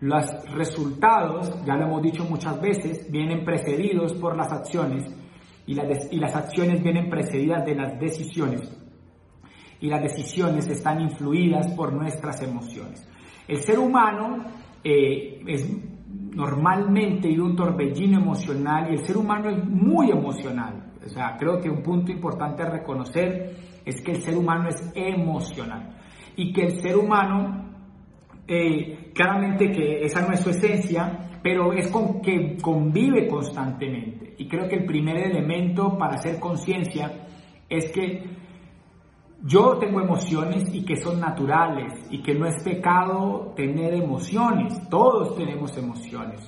Los resultados, ya lo hemos dicho muchas veces, vienen precedidos por las acciones y las, acciones vienen precedidas de las decisiones y las decisiones están influidas por nuestras emociones. El ser humano eh, es normalmente un torbellino emocional y el ser humano es muy emocional. O sea, creo que un punto importante a reconocer es que el ser humano es emocional y que el ser humano, eh, claramente que esa no es su esencia, pero es con que convive constantemente. Y creo que el primer elemento para hacer conciencia es que yo tengo emociones y que son naturales y que no es pecado tener emociones, todos tenemos emociones,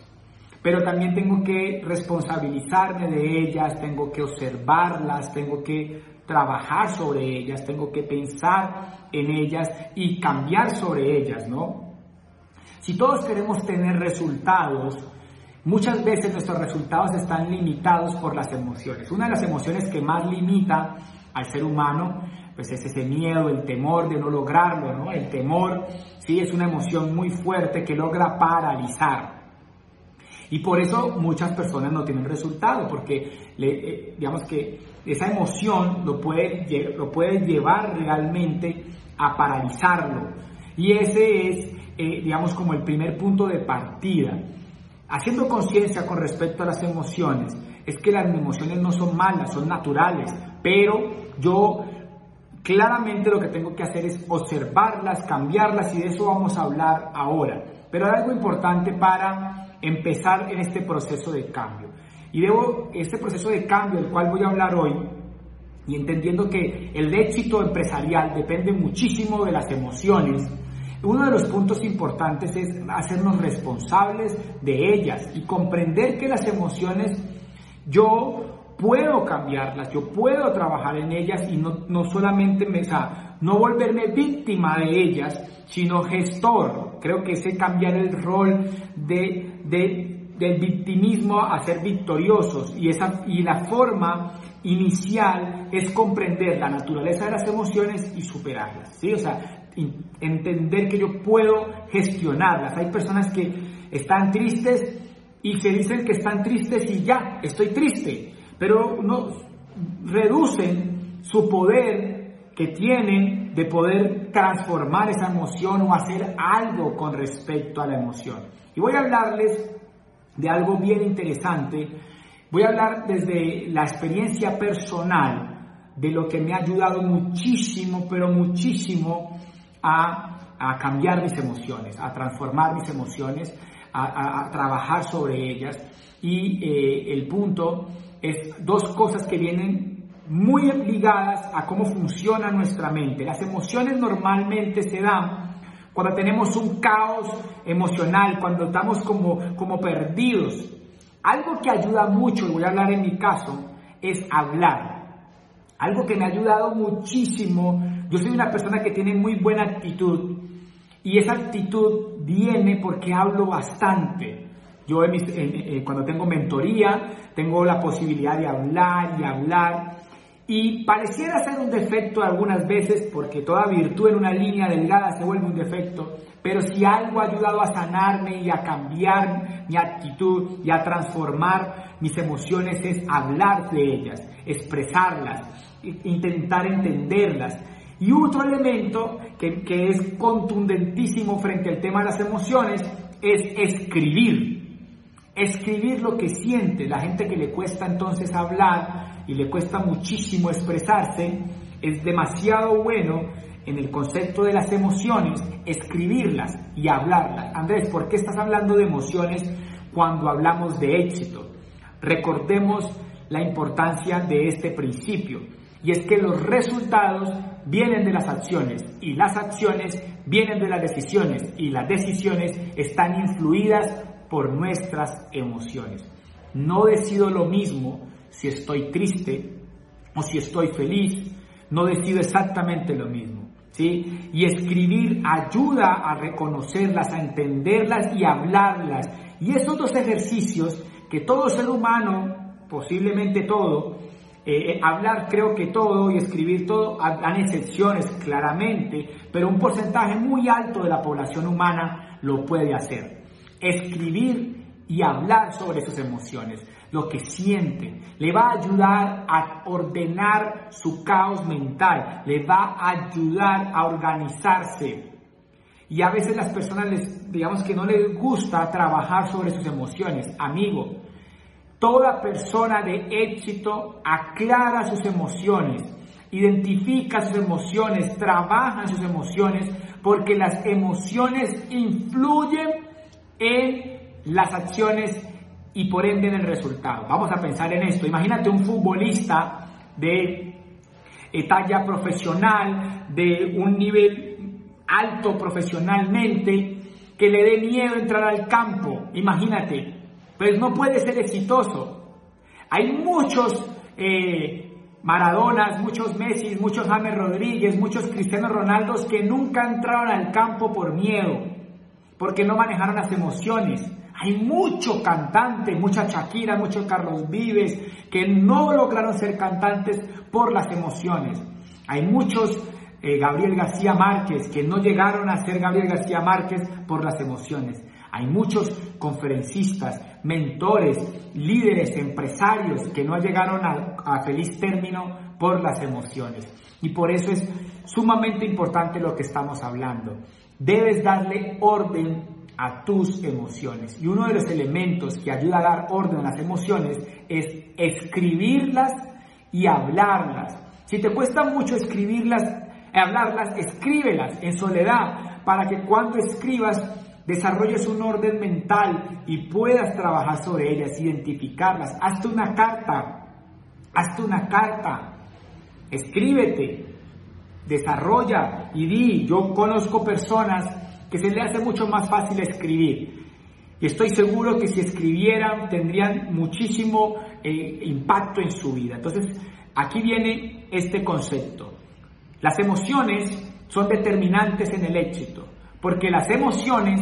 pero también tengo que responsabilizarme de ellas, tengo que observarlas, tengo que trabajar sobre ellas, tengo que pensar en ellas y cambiar sobre ellas, ¿no? Si todos queremos tener resultados, muchas veces nuestros resultados están limitados por las emociones. Una de las emociones que más limita al ser humano pues es ese miedo, el temor de no lograrlo, ¿no? El temor, sí, es una emoción muy fuerte que logra paralizar. Y por eso muchas personas no tienen resultado, porque eh, digamos que esa emoción lo puede, lo puede llevar realmente a paralizarlo. Y ese es, eh, digamos, como el primer punto de partida. Haciendo conciencia con respecto a las emociones, es que las emociones no son malas, son naturales, pero yo Claramente lo que tengo que hacer es observarlas, cambiarlas y de eso vamos a hablar ahora. Pero hay algo importante para empezar en este proceso de cambio. Y debo, este proceso de cambio del cual voy a hablar hoy, y entendiendo que el éxito empresarial depende muchísimo de las emociones, uno de los puntos importantes es hacernos responsables de ellas y comprender que las emociones yo puedo cambiarlas, yo puedo trabajar en ellas y no, no solamente me, no volverme víctima de ellas, sino gestor. Creo que ese cambiar el rol de, del victimismo a ser victoriosos y, esa, y la forma inicial es comprender la naturaleza de las emociones y superarlas, ¿sí? O sea, entender que yo puedo gestionarlas. Hay personas que están tristes y se dicen que están tristes y ya, estoy triste pero no reducen su poder que tienen de poder transformar esa emoción o hacer algo con respecto a la emoción. Y voy a hablarles de algo bien interesante. Voy a hablar desde la experiencia personal de lo que me ha ayudado muchísimo, pero muchísimo a, cambiar mis emociones, a transformar mis emociones, a, trabajar sobre ellas. Y eh, el punto es dos cosas que vienen muy ligadas a cómo funciona nuestra mente. Las emociones normalmente se dan cuando tenemos un caos emocional, cuando estamos como, como perdidos. Algo que ayuda mucho, y voy a hablar en mi caso, es hablar. Algo que me ha ayudado muchísimo. Yo soy una persona que tiene muy buena actitud y esa actitud viene porque hablo bastante. Yo cuando tengo mentoría, tengo la posibilidad de hablar y hablar. Y pareciera ser un defecto algunas veces, porque toda virtud en una línea delgada se vuelve un defecto, pero si algo ha ayudado a sanarme y a cambiar mi actitud y a transformar mis emociones es hablar de ellas, expresarlas, intentar entenderlas. Y otro elemento que, que es contundentísimo frente al tema de las emociones es escribir escribir lo que siente. La gente que le cuesta entonces hablar y le cuesta muchísimo expresarse, es demasiado bueno en el concepto de las emociones escribirlas y hablarlas. Andrés, ¿por qué estás hablando de emociones cuando hablamos de éxito? Recordemos la importancia de este principio y es que los resultados vienen de las acciones y las acciones vienen de las decisiones y las decisiones están influidas por nuestras emociones. No decido lo mismo si estoy triste o si estoy feliz, no decido exactamente lo mismo. ¿sí? Y escribir ayuda a reconocerlas, a entenderlas y hablarlas. Y esos dos ejercicios que todo ser humano, posiblemente todo, eh, eh, hablar creo que todo y escribir todo, dan excepciones claramente, pero un porcentaje muy alto de la población humana lo puede hacer. escribir y hablar sobre sus emociones, lo que siente. Le va a ayudar a ordenar su caos mental, le va a ayudar a organizarse. Y a veces las personas digamos que no les gusta trabajar sobre sus emociones. Amigo, toda persona de éxito aclara sus emociones, identifica sus emociones, trabaja sus emociones, porque las emociones influyen en las acciones y por ende en el resultado. Vamos a pensar en esto. Imagínate un futbolista de talla profesional, de un nivel alto profesionalmente, que le dé miedo entrar al campo. Imagínate, pues no puede ser exitoso. Hay muchos eh, Maradonas, muchos Messi, muchos James Rodríguez, muchos Cristiano Ronaldos que nunca entraron al campo por miedo, porque no manejaron las emociones. Hay mucho cantante, mucha Shakira, muchos Carlos Vives, que no lograron ser cantantes por las emociones. Hay muchos eh, Gabriel García Márquez que no llegaron a ser Gabriel García Márquez por las emociones. Hay muchos conferencistas, mentores, líderes, empresarios que no llegaron a, feliz término por las emociones. Y por eso es sumamente importante lo que estamos hablando. Debes darle orden a tus emociones. Y uno de los elementos que ayuda a dar orden a las emociones es escribirlas y hablarlas. Si te cuesta mucho escribirlas, hablarlas, escríbelas en soledad para que cuando escribas desarrolles un orden mental y puedas trabajar sobre ellas, identificarlas. Hazte una carta, hazte una carta, escríbete, desarrolla y di, yo conozco personas que se le hace mucho más fácil escribir. Y estoy seguro que si escribieran tendrían muchísimo eh, impacto en su vida. Entonces, aquí viene este concepto. Las emociones son determinantes en el éxito, porque las emociones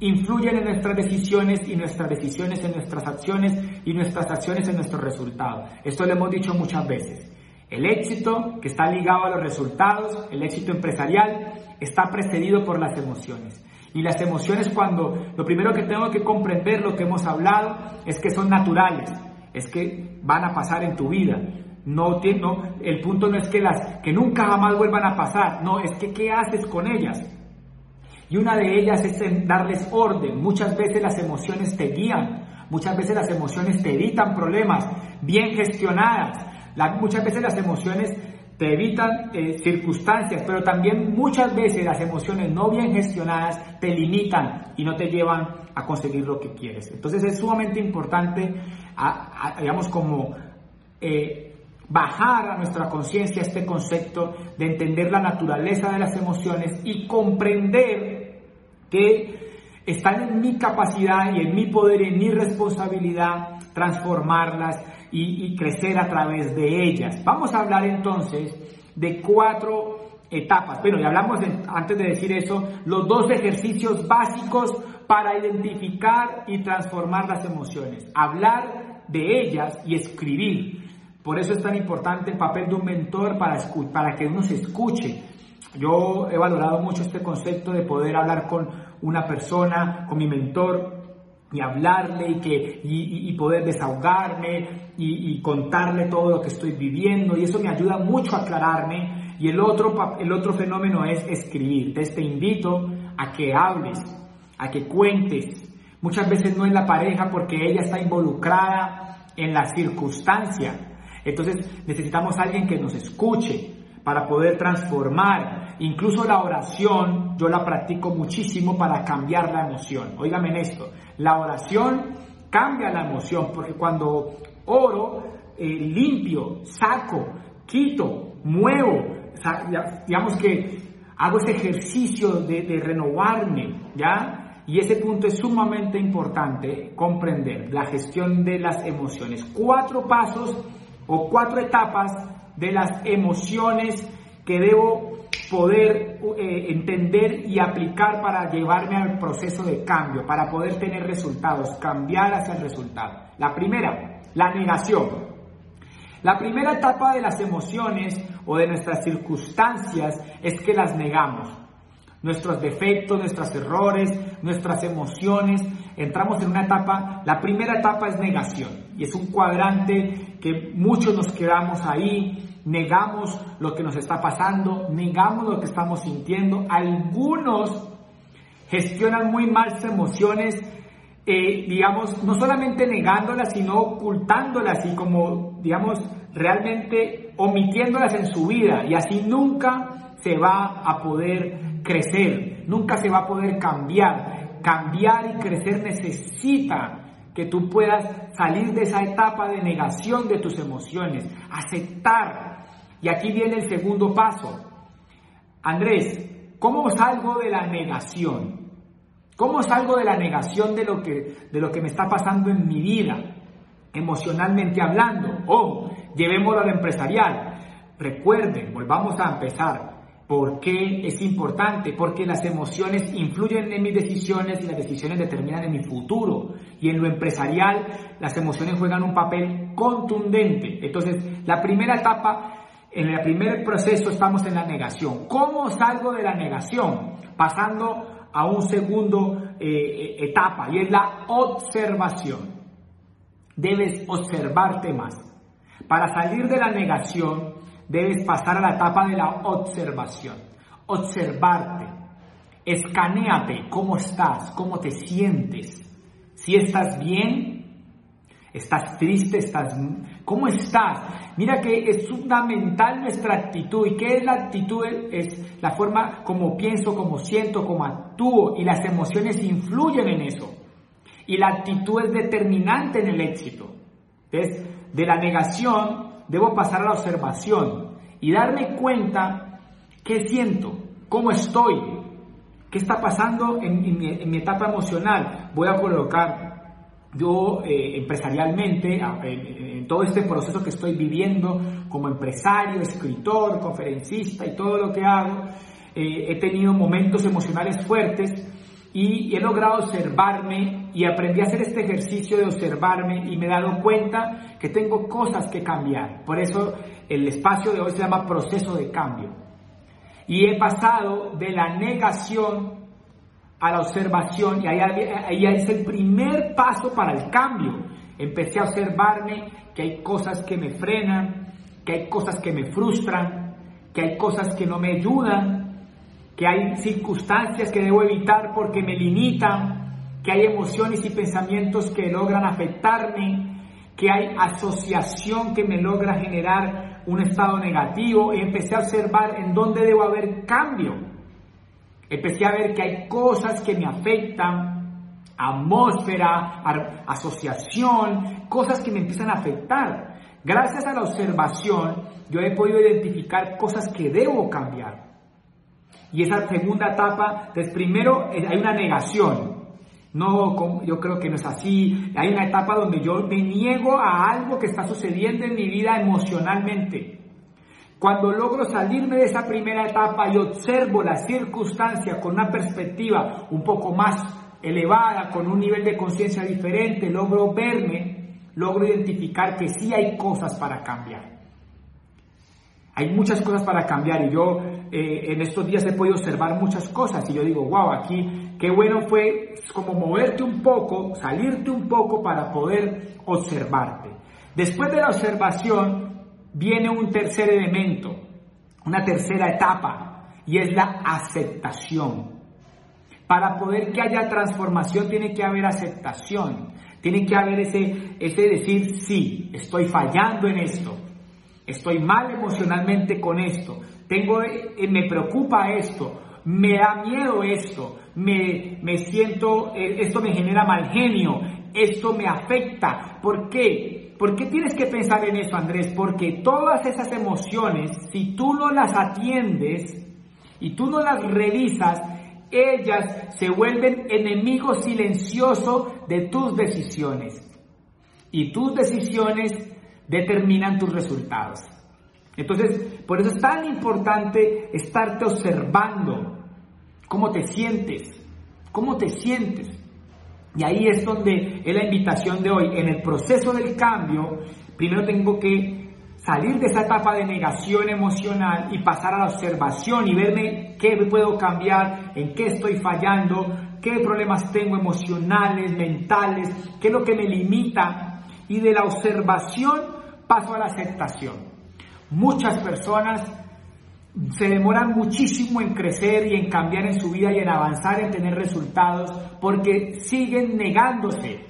influyen en nuestras decisiones y nuestras decisiones en nuestras acciones y nuestras acciones en nuestros resultados. Esto lo hemos dicho muchas veces. El éxito que está ligado a los resultados, el éxito empresarial, está precedido por las emociones. Y las emociones cuando lo primero que tengo que comprender, lo que hemos hablado, es que son naturales, es que van a pasar en tu vida. No, no, el punto no es que, las, que nunca jamás vuelvan a pasar, no, es que qué haces con ellas. Y una de ellas es darles orden. Muchas veces las emociones te guían, muchas veces las emociones te evitan problemas bien gestionadas muchas veces las emociones te evitan eh, circunstancias, pero también muchas veces las emociones no bien gestionadas te limitan y no te llevan a conseguir lo que quieres. Entonces es sumamente importante, digamos, como eh, bajar a nuestra conciencia este concepto de entender la naturaleza de las emociones y comprender que están en mi capacidad y en mi poder y en mi responsabilidad transformarlas y, crecer a través de ellas. Vamos a hablar entonces de cuatro etapas. Bueno, y hablamos antes de decir eso, los dos ejercicios básicos para identificar y transformar las emociones. Hablar de ellas y escribir. Por eso es tan importante el papel de un mentor para, para que uno se escuche. Yo he valorado mucho este concepto de poder hablar con una persona, con mi mentor, y hablarle y, que, y, poder desahogarme y, contarle todo lo que estoy viviendo y eso me ayuda mucho a aclararme y el otro, el otro fenómeno es escribir. Entonces te invito a que hables, a que cuentes. Muchas veces no es la pareja porque ella está involucrada en la circunstancia. Entonces necesitamos alguien que nos escuche para poder transformar. Incluso la oración yo la practico muchísimo para cambiar la emoción. Óigame en esto. La oración cambia la emoción porque cuando oro, eh, limpio, saco, quito, muevo, digamos que hago ese ejercicio de, de renovarme, ¿ya? Y ese punto es sumamente importante comprender, la gestión de las emociones. Cuatro pasos o cuatro etapas de las emociones que debo poder eh, entender y aplicar para llevarme al proceso de cambio, para poder tener resultados, cambiar hacia el resultado. La primera, la negación. La primera etapa de las emociones o de nuestras circunstancias es que las negamos. nuestros defectos, nuestros errores, nuestras emociones. Entramos en una etapa, la primera etapa es negación y es un cuadrante que muchos nos quedamos ahí, negamos lo que nos está pasando, negamos lo que estamos sintiendo. Algunos gestionan muy mal sus emociones, eh, digamos, no solamente negándolas, sino ocultándolas y como, digamos, realmente omitiéndolas en su vida y así nunca se va a poder crecer, nunca se va a poder cambiar. Cambiar y crecer necesita que tú puedas salir de esa etapa de negación de tus emociones, aceptar. Y aquí viene el segundo paso. Andrés, ¿cómo salgo de la negación? ¿Cómo salgo de la negación de lo que, de lo que me está pasando en mi vida, emocionalmente hablando? O llevémoslo a lo empresarial. Recuerden, volvamos a empezar. ¿Por qué es importante? Porque las emociones influyen en mis decisiones y las decisiones determinan en mi futuro. Y en lo empresarial, las emociones juegan un papel contundente. Entonces, la primera etapa, en el primer proceso estamos en la negación. ¿Cómo salgo de la negación? Pasando a un segundo eh, etapa y es la observación. Debes observarte más. Para salir de la negación, debes pasar a la etapa de la observación. Observarte. Escaneate cómo estás, cómo te sientes. Si estás bien, estás triste, estás... ¿Cómo estás? Mira que es fundamental nuestra actitud. ¿Y qué es la actitud? Es la forma como pienso, como siento, como actúo. Y las emociones influyen en eso. Y la actitud es determinante en el éxito. ¿Ves? De la negación debo pasar a la observación y darme cuenta qué siento, cómo estoy, qué está pasando en, mi, etapa emocional. Voy a colocar yo eh, empresarialmente, en, todo este proceso que estoy viviendo como empresario, escritor, conferencista y todo lo que hago, eh, he tenido momentos emocionales fuertes y he logrado observarme y aprendí a hacer este ejercicio de observarme y me he dado cuenta que tengo cosas que cambiar. Por eso el espacio de hoy se llama proceso de cambio. Y he pasado de la negación a la observación y ahí, ahí es el primer paso para el cambio. Empecé a observarme que hay cosas que me frenan, que hay cosas que me frustran, que hay cosas que no me ayudan, que hay circunstancias que debo evitar porque me limitan, que hay emociones y pensamientos que logran afectarme, que hay asociación que me logra generar un estado negativo. Empecé a observar en dónde debo haber cambio. Empecé a ver que hay cosas que me afectan, atmósfera, asociación, cosas que me empiezan a afectar. Gracias a la observación, yo he podido identificar cosas que debo cambiar. Y esa segunda etapa, entonces primero eh, hay una negación. No, yo creo que no es así. Hay una etapa donde yo me niego a algo que está sucediendo en mi vida emocionalmente. Cuando logro salirme de esa primera etapa y observo la circunstancia con una perspectiva un poco más elevada, con un nivel de conciencia diferente, logro verme, logro identificar que sí hay cosas para cambiar. Hay muchas cosas para cambiar y yo eh, en estos días he podido observar muchas cosas y yo digo, wow, aquí qué bueno fue como moverte un poco, salirte un poco para poder observarte. Después de la observación viene un tercer elemento, una tercera etapa y es la aceptación. Para poder que haya transformación tiene que haber aceptación, tiene que haber ese, ese decir, sí, estoy fallando en esto, estoy mal emocionalmente con esto, tengo, eh, me preocupa esto, me da miedo esto, me, me siento, eh, esto me genera mal genio, esto me afecta. ¿Por qué? ¿Por qué tienes que pensar en eso, Andrés? Porque todas esas emociones, si tú no las atiendes y tú no las revisas, ellas se vuelven enemigos silenciosos de tus decisiones. Y tus decisiones determinan tus resultados. Entonces, por eso es tan importante estarte observando cómo te sientes, cómo te sientes. Y ahí es donde es la invitación de hoy. En el proceso del cambio, primero tengo que salir de esa etapa de negación emocional y pasar a la observación y verme qué puedo cambiar, en qué estoy fallando, qué problemas tengo emocionales, mentales, qué es lo que me limita. Y de la observación paso a la aceptación. Muchas personas se demoran muchísimo en crecer y en cambiar en su vida y en avanzar, en tener resultados, porque siguen negándose,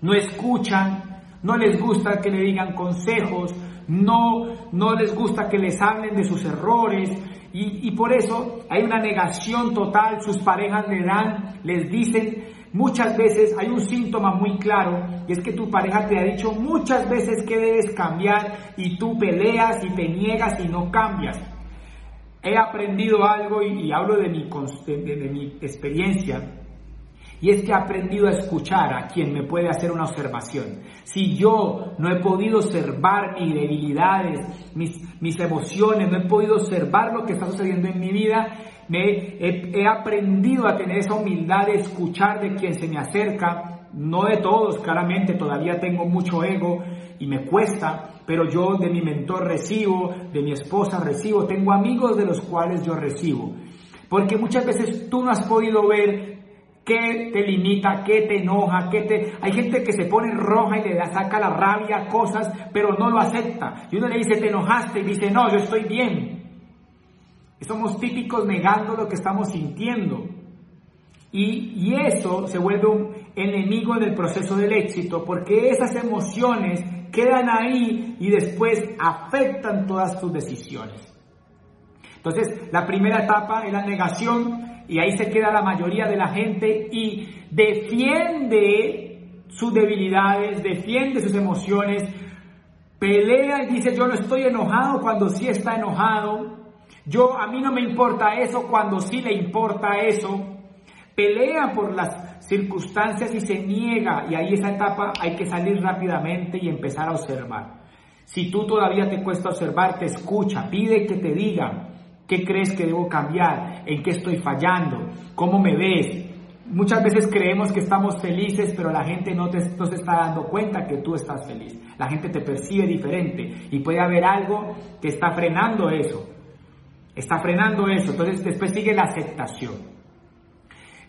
no escuchan, no les gusta que le digan consejos, no, no les gusta que les hablen de sus errores. Y, y por eso hay una negación total, sus parejas le dan, les dicen, muchas veces hay un síntoma muy claro y es que tu pareja te ha dicho muchas veces que debes cambiar y tú peleas y te niegas y no cambias. He aprendido algo y, hablo de mi, de, mi experiencia, y es que he aprendido a escuchar a quien me puede hacer una observación. Si yo no he podido observar mis debilidades, mis, mis emociones, no he podido observar lo que está sucediendo en mi vida, me he, aprendido a tener esa humildad de escuchar de quien se me acerca, no de todos, claramente, todavía tengo mucho ego y me cuesta, pero yo de mi mentor recibo, de mi esposa recibo, tengo amigos de los cuales yo recibo. Porque muchas veces tú no has podido ver qué te limita, qué te enoja, qué te... Hay gente que se pone roja y le saca la rabia a cosas, pero no lo acepta. Y uno le dice, te enojaste, y dice, no, yo estoy bien. Y somos típicos negando lo que estamos sintiendo. Y, y, eso se vuelve un enemigo en el proceso del éxito, porque esas emociones quedan ahí y después afectan todas tus decisiones. Entonces, la primera etapa es la negación y ahí se queda la mayoría de la gente y defiende sus debilidades, defiende sus emociones, pelea y dice yo no estoy enojado cuando sí está enojado, yo a mí no me importa eso cuando sí le importa eso, pelea por las circunstancias y se niega. Y ahí esa etapa hay que salir rápidamente y empezar a observar. Si tú todavía te cuesta observar, te escucha, pide que te diga qué crees que debo cambiar, en qué estoy fallando, cómo me ves. Muchas veces creemos que estamos felices, pero la gente no, te, no se está dando cuenta que tú estás feliz. La gente te percibe diferente y puede haber algo que está frenando eso. Está frenando eso. Entonces después sigue la aceptación.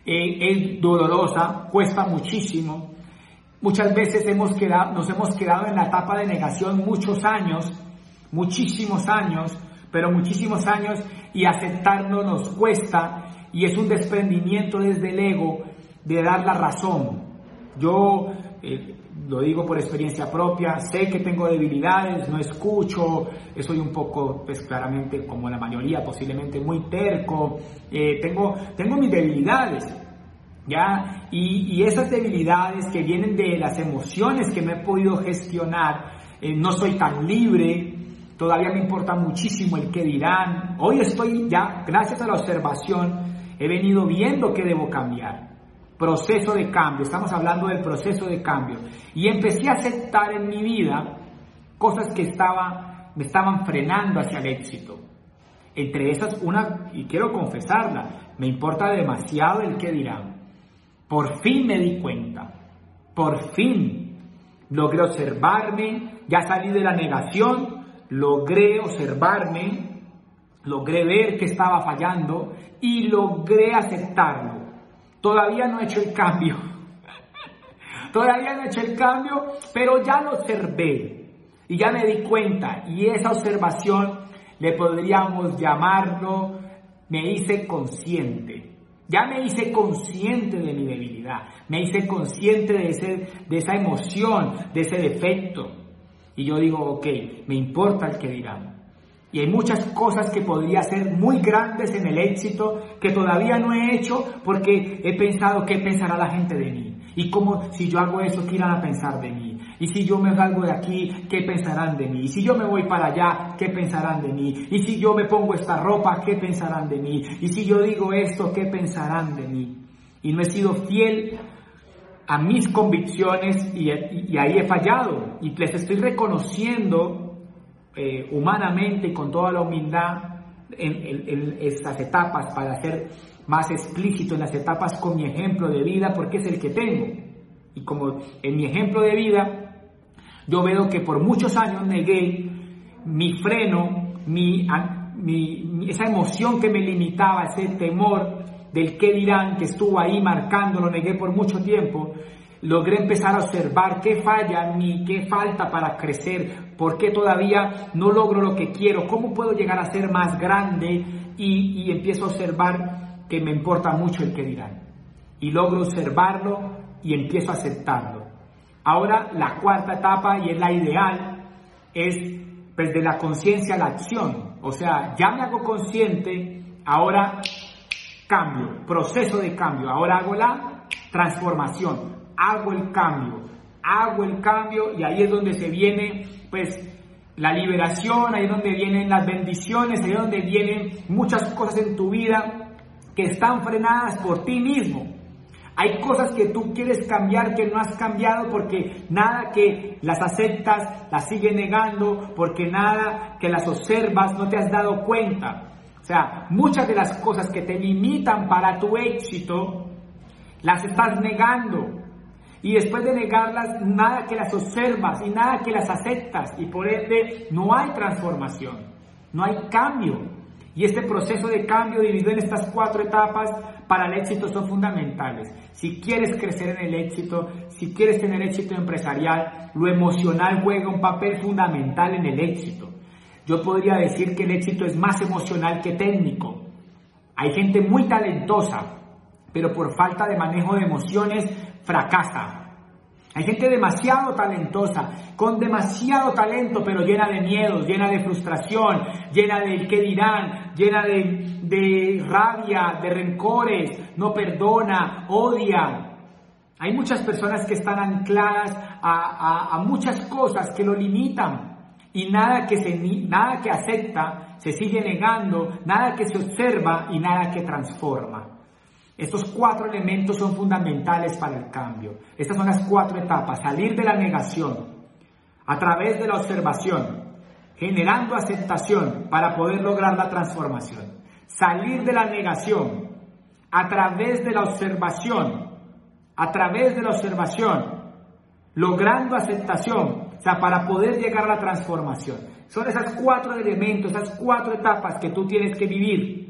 Eh, es dolorosa, cuesta muchísimo. Muchas veces hemos quedado, nos hemos quedado en la etapa de negación muchos años, muchísimos años, pero muchísimos años y aceptarlo nos cuesta y es un desprendimiento desde el ego de dar la razón. Yo eh, lo digo por experiencia propia, sé que tengo debilidades, no escucho, soy un poco, pues claramente como la mayoría, posiblemente muy terco, eh, tengo, tengo mis debilidades, ¿ya? Y, esas debilidades que vienen de las emociones que me he podido gestionar, eh, no soy tan libre, todavía me importa muchísimo el que dirán, hoy estoy ya, gracias a la observación, he venido viendo que debo cambiar proceso de cambio, estamos hablando del proceso de cambio. Y empecé a aceptar en mi vida cosas que estaba, me estaban frenando hacia el éxito. Entre esas, una, y quiero confesarla, me importa demasiado el que dirán. Por fin me di cuenta, por fin logré observarme, ya salí de la negación, logré observarme, logré ver que estaba fallando y logré aceptarlo Todavía no he hecho el cambio. Todavía no he hecho el cambio, pero ya lo observé y ya me di cuenta. Y esa observación le podríamos llamarlo, me hice consciente. Ya me hice consciente de mi debilidad, me hice consciente de, ese, de esa emoción, de ese defecto. Y yo digo, ok, me importa el que dirán. Y hay muchas cosas que podría ser muy grandes en el éxito que todavía no he hecho porque he pensado qué pensará la gente de mí. Y cómo si yo hago eso, ¿qué irán a pensar de mí? Y si yo me salgo de aquí, ¿qué pensarán de mí? Y si yo me voy para allá, ¿qué pensarán de mí? Y si yo me pongo esta ropa, ¿qué pensarán de mí? Y si yo digo esto, ¿qué pensarán de mí? Y no he sido fiel a mis convicciones y, ahí he fallado. Y les estoy reconociendo eh, humanamente y con toda la humildad en, estas etapas para ser más explícito en las etapas con mi ejemplo de vida porque es el que tengo. Y como en mi ejemplo de vida, yo veo que por muchos años negué mi freno, mi, esa emoción que me limitaba, ese temor, del qué dirán que estuvo ahí marcando, lo negué por mucho tiempo, logré empezar a observar qué falla en mí, qué falta para crecer, por qué todavía no logro lo que quiero, cómo puedo llegar a ser más grande y, y empiezo a observar que me importa mucho el que dirán. Y logro observarlo y empiezo a aceptarlo. Ahora la cuarta etapa y es la ideal es pues de la conciencia a la acción. O sea, ya me hago consciente, ahora cambio, proceso de cambio, ahora hago la transformación, hago el cambio, hago el cambio y ahí es donde se viene pues la liberación, ahí es donde vienen las bendiciones, ahí es donde vienen muchas cosas en tu vida que están frenadas por ti mismo. Hay cosas que tú quieres cambiar que no has cambiado porque nada que las aceptas las sigue negando, porque nada que las observas no te has dado cuenta. O sea, muchas de las cosas que te limitan para tu éxito las estás negando. Y después de negarlas, nada que las observas y nada que las aceptas. Y por ende, no hay transformación, no hay cambio. Y este proceso de cambio dividido en estas cuatro etapas para el éxito son fundamentales. Si quieres crecer en el éxito, si quieres tener éxito empresarial, lo emocional juega un papel fundamental en el éxito. Yo podría decir que el éxito es más emocional que técnico. Hay gente muy talentosa, pero por falta de manejo de emociones fracasa. Hay gente demasiado talentosa, con demasiado talento, pero llena de miedos, llena de frustración, llena de qué dirán, llena de, rabia, de rencores, no perdona, odia. Hay muchas personas que están ancladas a, a muchas cosas que lo limitan y nada que, se, nada que acepta se sigue negando, nada que se observa y nada que transforma. Estos cuatro elementos son fundamentales para el cambio. Estas son las cuatro etapas. Salir de la negación a través de la observación, generando aceptación para poder lograr la transformación. Salir de la negación a través de la observación, a través de la observación, logrando aceptación, para poder llegar a la transformación. Son esas cuatro elementos, esas cuatro etapas que tú tienes que vivir.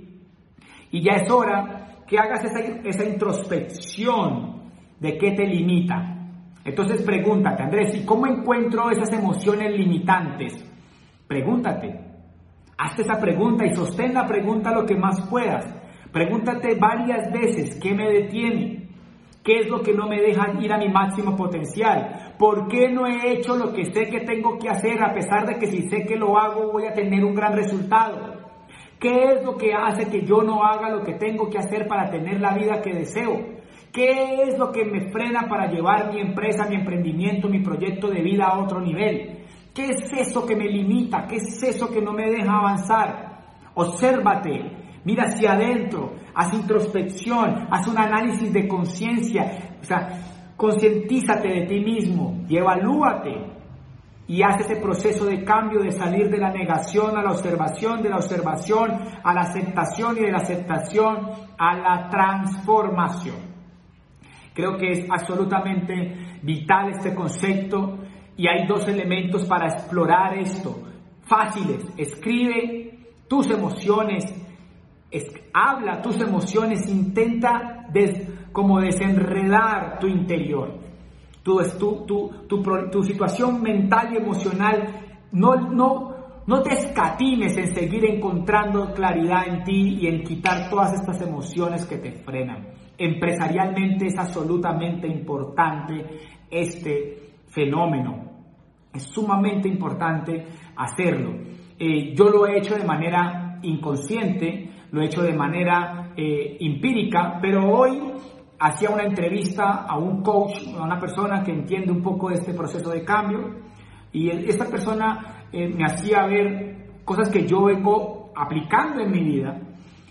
Y ya es hora que hagas esa, introspección de qué te limita. Entonces pregúntate, Andrés, ¿y cómo encuentro esas emociones limitantes? Pregúntate. Hazte esa pregunta y sostén la pregunta lo que más puedas. Pregúntate varias veces qué me detiene, qué es lo que no me deja ir a mi máximo potencial, por qué no he hecho lo que sé que tengo que hacer a pesar de que si sé que lo hago voy a tener un gran resultado. ¿Qué es lo que hace que yo no haga lo que tengo que hacer para tener la vida que deseo? ¿Qué es lo que me frena para llevar mi empresa, mi emprendimiento, mi proyecto de vida a otro nivel? ¿Qué es eso que me limita? ¿Qué es eso que no me deja avanzar? Obsérvate, mira hacia adentro, haz introspección, haz un análisis de conciencia, o sea, concientízate de ti mismo y evalúate y hace ese proceso de cambio de salir de la negación a la observación, de la observación a la aceptación y de la aceptación a la transformación. Creo que es absolutamente vital este concepto y hay dos elementos para explorar esto. Fáciles, escribe tus emociones, habla tus emociones, intenta como desenredar tu interior tu, tu, tu, tu, situación mental y emocional, no, no, no te escatimes en seguir encontrando claridad en ti y en quitar todas estas emociones que te frenan. Empresarialmente es absolutamente importante este fenómeno. Es sumamente importante hacerlo. Eh, yo lo he hecho de manera inconsciente, lo he hecho de manera eh, empírica, pero hoy hacía una entrevista a un coach, a una persona que entiende un poco este proceso de cambio y esta persona eh, me hacía ver cosas que yo vengo aplicando en mi vida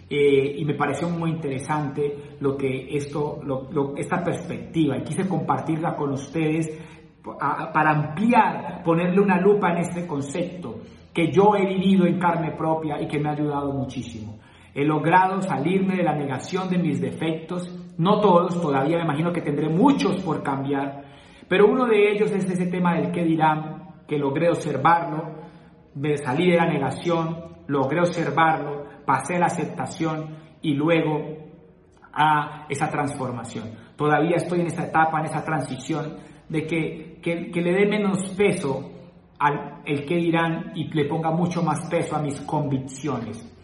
eh, y me pareció muy interesante lo que esto, esta perspectiva y quise compartirla con ustedes para ampliar, ponerle una lupa en este concepto que yo he vivido en carne propia y que me ha ayudado muchísimo. He logrado salirme de la negación de mis defectos, no todos, todavía me imagino que tendré muchos por cambiar, pero uno de ellos es ese tema del qué dirán, que logré observarlo, me salí de la negación, logré observarlo, pasé la aceptación y luego a esa transformación. Todavía estoy en esa etapa, en esa transición de que, que, le dé menos peso al el que dirán y le ponga mucho más peso a mis convicciones,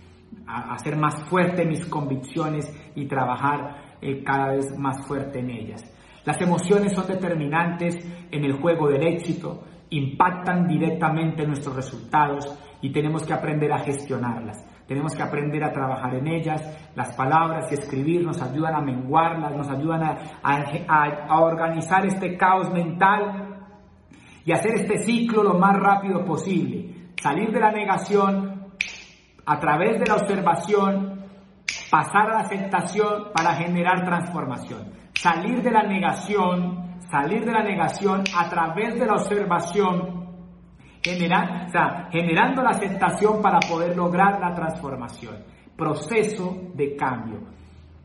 a, hacer más fuerte mis convicciones y trabajar eh, cada vez más fuerte en ellas. Las emociones son determinantes en el juego del éxito, impactan directamente nuestros resultados y tenemos que aprender a gestionarlas. Tenemos que aprender a trabajar en ellas. Las palabras y escribir nos ayudan a menguarlas, nos ayudan a, organizar este caos mental y hacer este ciclo lo más rápido posible. Salir de la negación a través de la observación, pasar a la aceptación para generar transformación salir de la negación, salir de la negación a través de la observación, generando la aceptación para poder lograr la transformación. Proceso de cambio.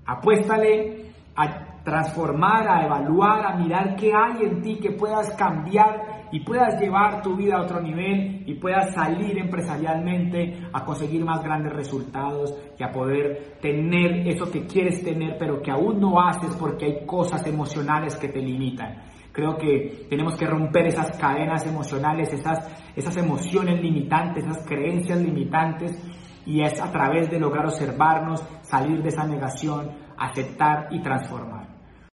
Apuéstale a transformar, a evaluar, a mirar qué hay en ti que puedas cambiar y puedas llevar tu vida a otro nivel y puedas salir empresarialmente a conseguir más grandes resultados y a poder tener eso que quieres tener pero que aún no haces porque hay cosas emocionales que te limitan. Creo que tenemos que romper esas cadenas emocionales, esas, esas emociones limitantes, esas creencias limitantes y es a través de lograr observarnos, salir de esa negación, aceptar y transformar.